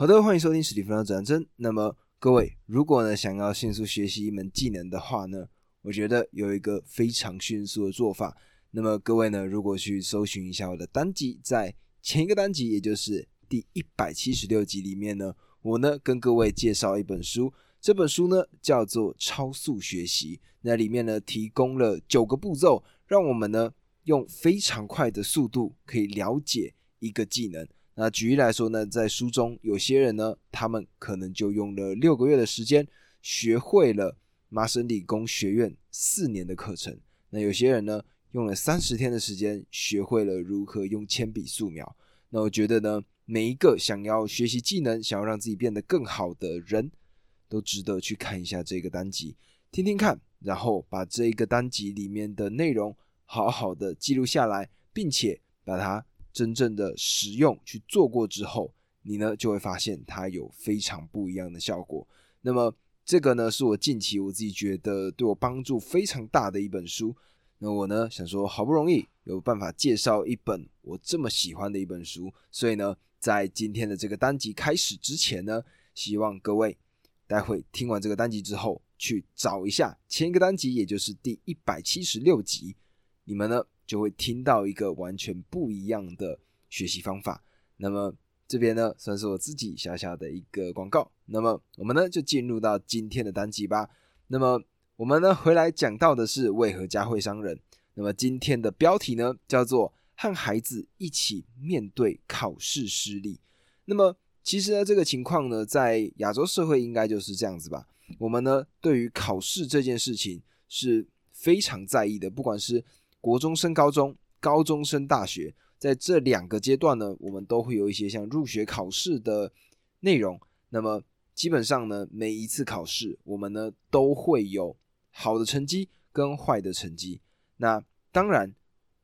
好的，欢迎收听史蒂芬的指南针。那么各位，如果呢想要迅速学习一门技能的话呢，我觉得有一个非常迅速的做法。那么各位呢，如果去搜寻一下我的单集，在前一个单集，也就是第一百七十六集里面呢，我呢跟各位介绍一本书，这本书呢叫做《超速学习》，那里面呢提供了九个步骤，让我们呢用非常快的速度可以了解一个技能。那举例来说呢，在书中有些人呢，他们可能就用了六个月的时间，学会了麻省理工学院四年的课程。那有些人呢，用了三十天的时间，学会了如何用铅笔素描。那我觉得呢，每一个想要学习技能、想要让自己变得更好的人，都值得去看一下这个单集，听听看，然后把这一个单集里面的内容好好的记录下来，并且把它。真正的使用去做过之后，你呢就会发现它有非常不一样的效果。那么这个呢是我近期我自己觉得对我帮助非常大的一本书。那我呢想说，好不容易有办法介绍一本我这么喜欢的一本书，所以呢在今天的这个单集开始之前呢，希望各位待会听完这个单集之后，去找一下前一个单集，也就是第一百七十六集，你们呢。就会听到一个完全不一样的学习方法。那么这边呢，算是我自己小小的一个广告。那么我们呢，就进入到今天的单集吧。那么我们呢，回来讲到的是为何家会伤人。那么今天的标题呢，叫做和孩子一起面对考试失利。那么其实呢，这个情况呢，在亚洲社会应该就是这样子吧。我们呢，对于考试这件事情是非常在意的，不管是国中升高中，高中升大学，在这两个阶段呢，我们都会有一些像入学考试的内容。那么基本上呢，每一次考试，我们呢都会有好的成绩跟坏的成绩。那当然，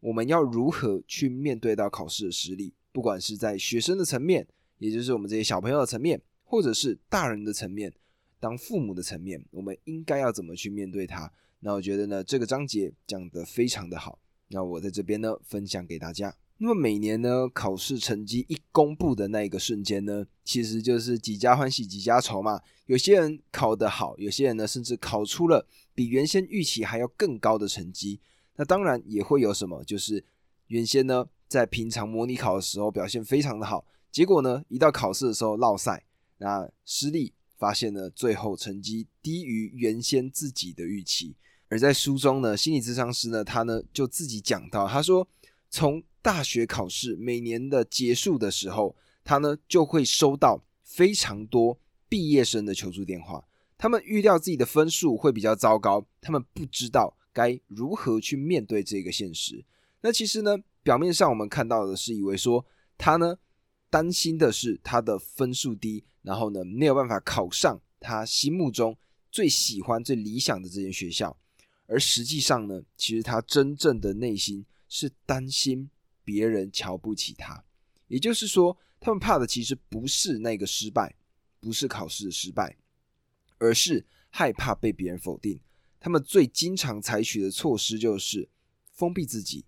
我们要如何去面对到考试的实力？不管是在学生的层面，也就是我们这些小朋友的层面，或者是大人的层面，当父母的层面，我们应该要怎么去面对它？那我觉得呢，这个章节讲得非常的好。那我在这边呢，分享给大家。那么每年呢，考试成绩一公布的那一个瞬间呢，其实就是几家欢喜几家愁嘛。有些人考得好，有些人呢，甚至考出了比原先预期还要更高的成绩。那当然也会有什么，就是原先呢，在平常模拟考的时候表现非常的好，结果呢，一到考试的时候落赛，那失利，发现呢，最后成绩低于原先自己的预期。而在书中呢，心理咨商师呢，他呢就自己讲到，他说，从大学考试每年的结束的时候，他呢就会收到非常多毕业生的求助电话，他们预料自己的分数会比较糟糕，他们不知道该如何去面对这个现实。那其实呢，表面上我们看到的是以为说他呢担心的是他的分数低，然后呢没有办法考上他心目中最喜欢、最理想的这间学校。而实际上呢，其实他真正的内心是担心别人瞧不起他，也就是说，他们怕的其实不是那个失败，不是考试的失败，而是害怕被别人否定。他们最经常采取的措施就是封闭自己，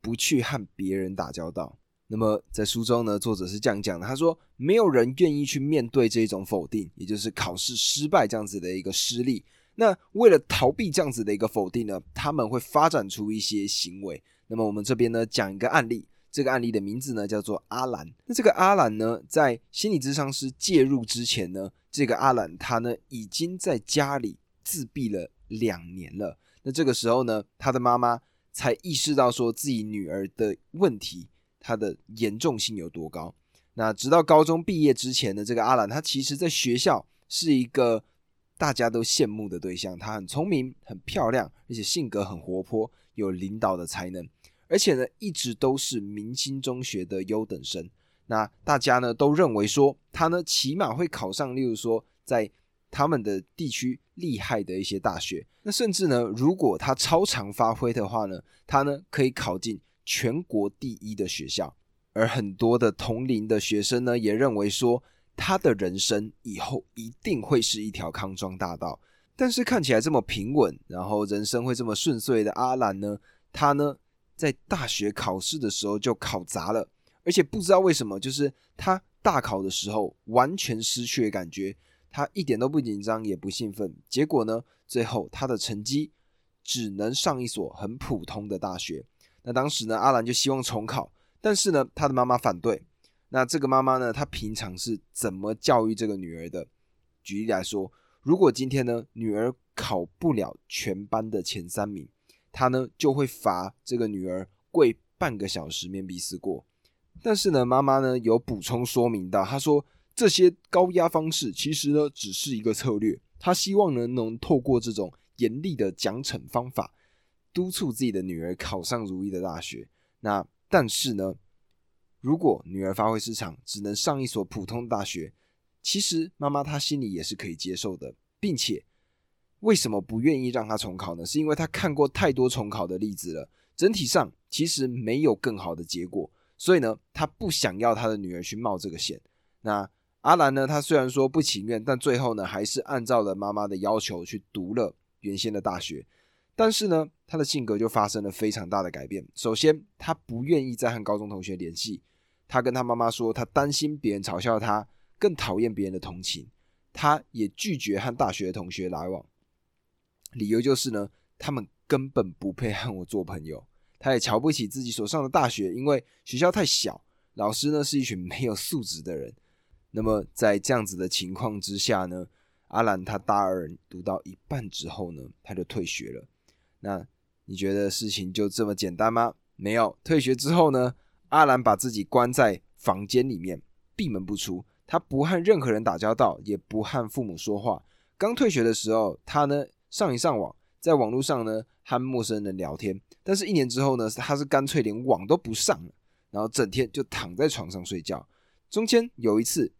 不去和别人打交道。那么在书中呢，作者是这样讲的：他说，没有人愿意去面对这一种否定，也就是考试失败这样子的一个失利。那为了逃避这样子的一个否定呢，他们会发展出一些行为。那么我们这边呢讲一个案例，这个案例的名字呢叫做阿兰。那这个阿兰呢，在心理咨商师介入之前呢，这个阿兰他呢已经在家里自闭了两年了。那这个时候呢，他的妈妈才意识到说自己女儿的问题，它的严重性有多高。那直到高中毕业之前的这个阿兰，他其实在学校是一个。大家都羡慕的对象，他很聪明、很漂亮，而且性格很活泼，有领导的才能，而且呢，一直都是明星中学的优等生。那大家呢都认为说，他呢起码会考上，例如说在他们的地区厉害的一些大学。那甚至呢，如果他超常发挥的话呢，他呢可以考进全国第一的学校。而很多的同龄的学生呢，也认为说。他的人生以后一定会是一条康庄大道，但是看起来这么平稳，然后人生会这么顺遂的阿兰呢？他呢，在大学考试的时候就考砸了，而且不知道为什么，就是他大考的时候完全失去了感觉，他一点都不紧张也不兴奋。结果呢，最后他的成绩只能上一所很普通的大学。那当时呢，阿兰就希望重考，但是呢，他的妈妈反对。那这个妈妈呢，她平常是怎么教育这个女儿的？举例来说，如果今天呢，女儿考不了全班的前三名，她呢就会罚这个女儿跪半个小时面壁思过。但是呢，妈妈呢有补充说明到，她说这些高压方式其实呢只是一个策略，她希望呢能透过这种严厉的奖惩方法。督促自己的女儿考上如意的大学。那但是呢，如果女儿发挥失常，只能上一所普通大学，其实妈妈她心里也是可以接受的，并且为什么不愿意让她重考呢？是因为她看过太多重考的例子了，整体上其实没有更好的结果，所以呢，她不想要她的女儿去冒这个险。那阿兰呢，他虽然说不情愿，但最后呢，还是按照了妈妈的要求去读了原先的大学。但是呢，他的性格就发生了非常大的改变。首先，他不愿意再和高中同学联系。他跟他妈妈说，他担心别人嘲笑他，更讨厌别人的同情。他也拒绝和大学的同学来往，理由就是呢，他们根本不配和我做朋友。他也瞧不起自己所上的大学，因为学校太小，老师呢是一群没有素质的人。那么在这样子的情况之下呢，阿兰他大二读到一半之后呢，他就退学了。那你觉得事情就这么简单吗？没有，退学之后呢，阿兰把自己关在房间里面，闭门不出。他不和任何人打交道，也不和父母说话。刚退学的时候，他呢上一上网，在网络上呢和陌生人聊天。但是，一年之后呢，他是干脆连网都不上了，然后整天就躺在床上睡觉。中间有一次，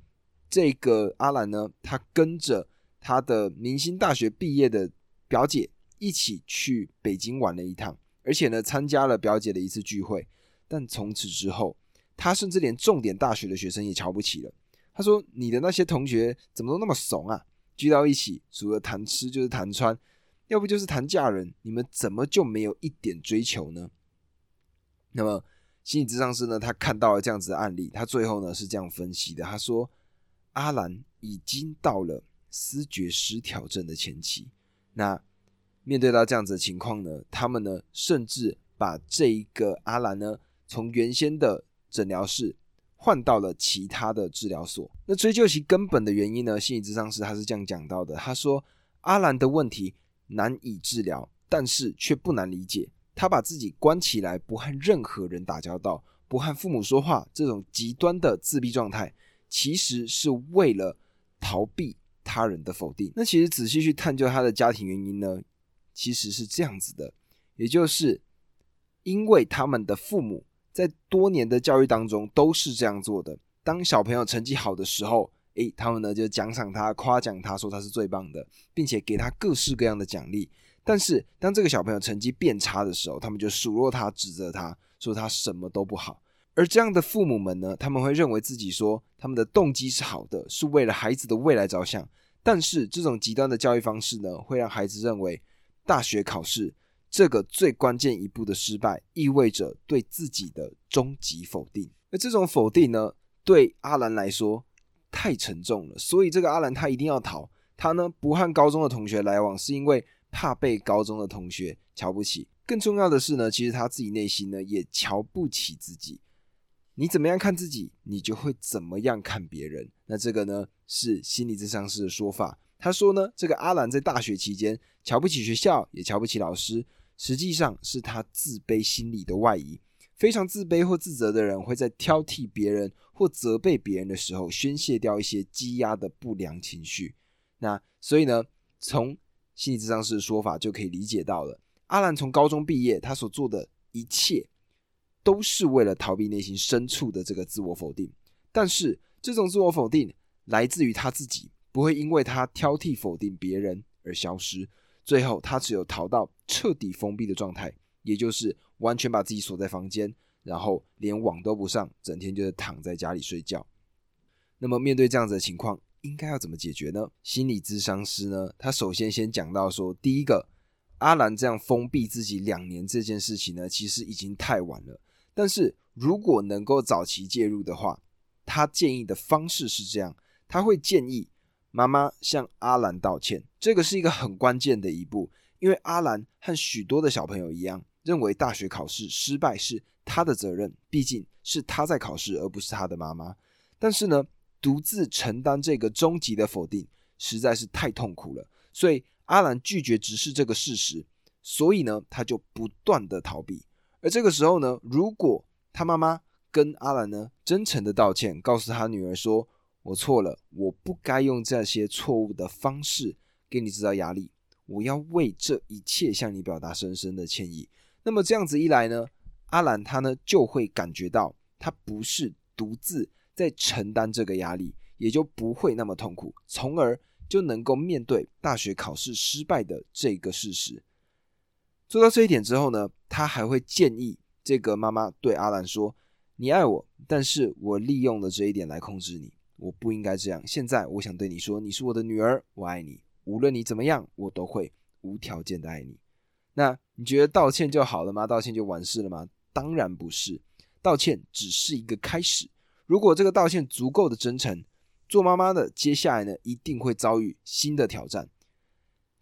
这个阿兰呢，他跟着他的明星大学毕业的表姐。一起去北京玩了一趟，而且呢，参加了表姐的一次聚会。但从此之后，他甚至连重点大学的学生也瞧不起了。他说：“你的那些同学怎么都那么怂啊？聚到一起，除了谈吃就是谈穿，要不就是谈嫁人。你们怎么就没有一点追求呢？”那么，心理咨商师呢，他看到了这样子的案例，他最后呢是这样分析的：他说，阿兰已经到了思觉失调症的前期。那面对到这样子的情况呢，他们呢甚至把这一个阿兰呢从原先的诊疗室换到了其他的治疗所。那追究其根本的原因呢，心理咨商师他是这样讲到的：他说，阿兰的问题难以治疗，但是却不难理解。他把自己关起来，不和任何人打交道，不和父母说话，这种极端的自闭状态，其实是为了逃避他人的否定。那其实仔细去探究他的家庭原因呢？其实是这样子的，也就是因为他们的父母在多年的教育当中都是这样做的。当小朋友成绩好的时候，诶，他们呢就奖赏他、夸奖他说他是最棒的，并且给他各式各样的奖励。但是当这个小朋友成绩变差的时候，他们就数落他、指责他说他什么都不好。而这样的父母们呢，他们会认为自己说他们的动机是好的，是为了孩子的未来着想。但是这种极端的教育方式呢，会让孩子认为。大学考试这个最关键一步的失败，意味着对自己的终极否定。那这种否定呢，对阿兰来说太沉重了，所以这个阿兰他一定要逃。他呢不和高中的同学来往，是因为怕被高中的同学瞧不起。更重要的是呢，其实他自己内心呢也瞧不起自己。你怎么样看自己，你就会怎么样看别人。那这个呢是心理智商师的说法。他说呢，这个阿兰在大学期间瞧不起学校，也瞧不起老师，实际上是他自卑心理的外移。非常自卑或自责的人，会在挑剔别人或责备别人的时候，宣泄掉一些积压的不良情绪。那所以呢，从心理智商师的说法就可以理解到了，阿兰从高中毕业，他所做的一切都是为了逃避内心深处的这个自我否定。但是这种自我否定来自于他自己。不会因为他挑剔否定别人而消失，最后他只有逃到彻底封闭的状态，也就是完全把自己锁在房间，然后连网都不上，整天就是躺在家里睡觉。那么面对这样子的情况，应该要怎么解决呢？心理咨商师呢？他首先先讲到说，第一个，阿兰这样封闭自己两年这件事情呢，其实已经太晚了。但是如果能够早期介入的话，他建议的方式是这样，他会建议妈妈向阿兰道歉，这个是一个很关键的一步，因为阿兰和许多的小朋友一样，认为大学考试失败是他的责任，毕竟是他在考试，而不是他的妈妈。但是呢，独自承担这个终极的否定实在是太痛苦了，所以阿兰拒绝直视这个事实，所以呢，他就不断的逃避。而这个时候呢，如果他妈妈跟阿兰呢真诚的道歉，告诉他女儿说：“我错了，我不该用这些错误的方式给你制造压力，我要为这一切向你表达深深的歉意。”那么这样子一来呢，阿兰他呢就会感觉到他不是独自在承担这个压力，也就不会那么痛苦，从而就能够面对大学考试失败的这个事实。做到这一点之后呢，他还会建议这个妈妈对阿兰说。你爱我，但是我利用了这一点来控制你，我不应该这样。现在我想对你说，你是我的女儿，我爱你，无论你怎么样，我都会无条件的爱你。那你觉得道歉就好了吗？道歉就完事了吗？当然不是，道歉只是一个开始。如果这个道歉足够的真诚，做妈妈的接下来呢，一定会遭遇新的挑战。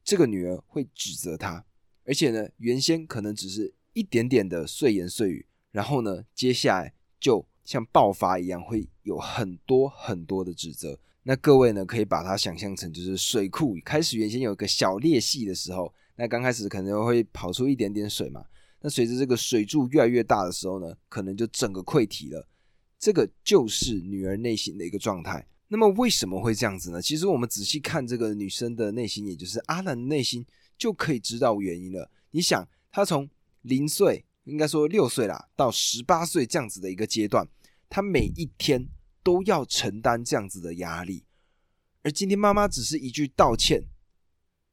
这个女儿会指责他，而且呢，原先可能只是一点点的碎言碎语，然后呢，接下来。就像爆发一样，会有很多很多的指责。那各位呢，可以把它想象成就是水库开始原先有一个小裂隙的时候，那刚开始可能会跑出一点点水嘛。那随着这个水柱越来越大的时候呢，可能就整个溃堤了。这个就是女儿内心的一个状态。那么为什么会这样子呢？其实我们仔细看这个女生的内心，也就是阿兰的内心，就可以知道原因了。你想，她从零岁。应该说六岁啦，到十八岁这样子的一个阶段，他每一天都要承担这样子的压力。而今天妈妈只是一句道歉，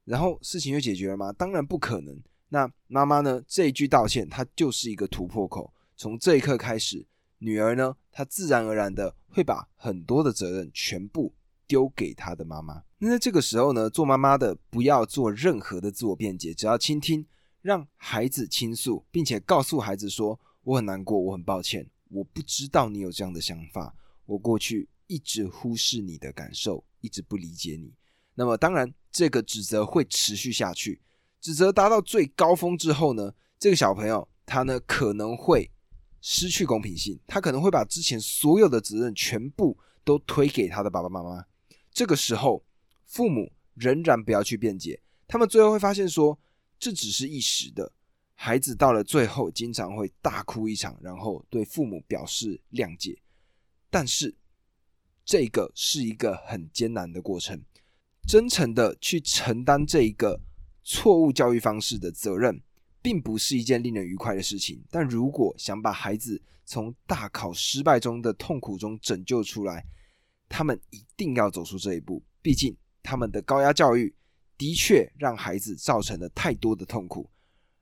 然后事情就解决了吗？当然不可能。那妈妈呢？这一句道歉，它就是一个突破口。从这一刻开始，女儿呢，她自然而然的会把很多的责任全部丢给她的妈妈。那在这个时候呢，做妈妈的不要做任何的自我辩解，只要倾听。让孩子倾诉，并且告诉孩子说：“我很难过，我很抱歉，我不知道你有这样的想法。我过去一直忽视你的感受，一直不理解你。那么，当然，这个指责会持续下去。指责达到最高峰之后呢，这个小朋友他呢可能会失去公平性，他可能会把之前所有的责任全部都推给他的爸爸妈妈。这个时候，父母仍然不要去辩解，他们最后会发现说。”这只是一时的，孩子到了最后经常会大哭一场，然后对父母表示谅解。但是这个是一个很艰难的过程，真诚的去承担这一个错误教育方式的责任，并不是一件令人愉快的事情。但如果想把孩子从大考失败中的痛苦中拯救出来，他们一定要走出这一步。毕竟他们的高压教育。的确让孩子造成了太多的痛苦，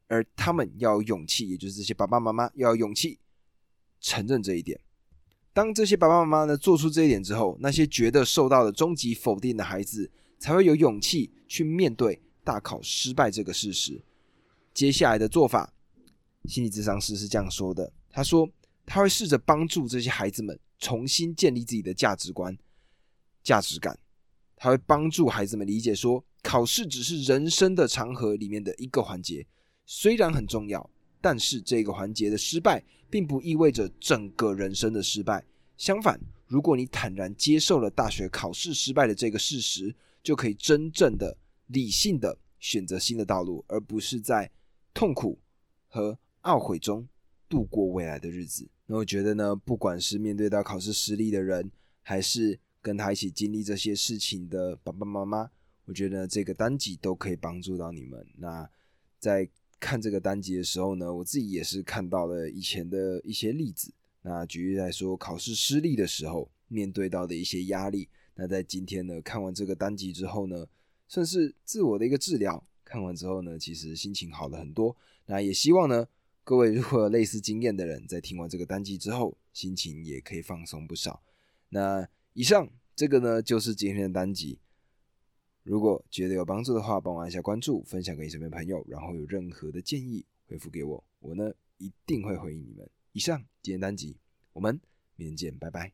而他们要有勇气，也就是这些爸爸妈妈要有勇气承认这一点。当这些爸爸妈妈呢做出这一点之后，那些觉得受到了终极否定的孩子才会有勇气去面对大考失败这个事实。接下来的做法，心理咨商师是这样说的：他说他会试着帮助这些孩子们重新建立自己的价值观、价值感。他会帮助孩子们理解说，考试只是人生的长河里面的一个环节，虽然很重要，但是这个环节的失败，并不意味着整个人生的失败。相反，如果你坦然接受了大学考试失败的这个事实，就可以真正的理性的选择新的道路，而不是在痛苦和懊悔中度过未来的日子。那我觉得呢，不管是面对到考试失利的人，还是跟他一起经历这些事情的爸爸妈妈，我觉得这个单集都可以帮助到你们。那在看这个单集的时候呢，我自己也是看到了以前的一些例子。那举例来说，考试失利的时候面对到的一些压力。那在今天呢，看完这个单集之后呢，算是自我的一个治疗。看完之后呢，其实心情好了很多。那也希望呢，各位如果有类似经验的人，在听完这个单集之后，心情也可以放松不少。那。以上这个呢，就是今天的单集。如果觉得有帮助的话，帮我按下关注，分享给你身边朋友，然后有任何的建议回复给我，我呢一定会回应你们。以上今天单集，我们明天见，拜拜。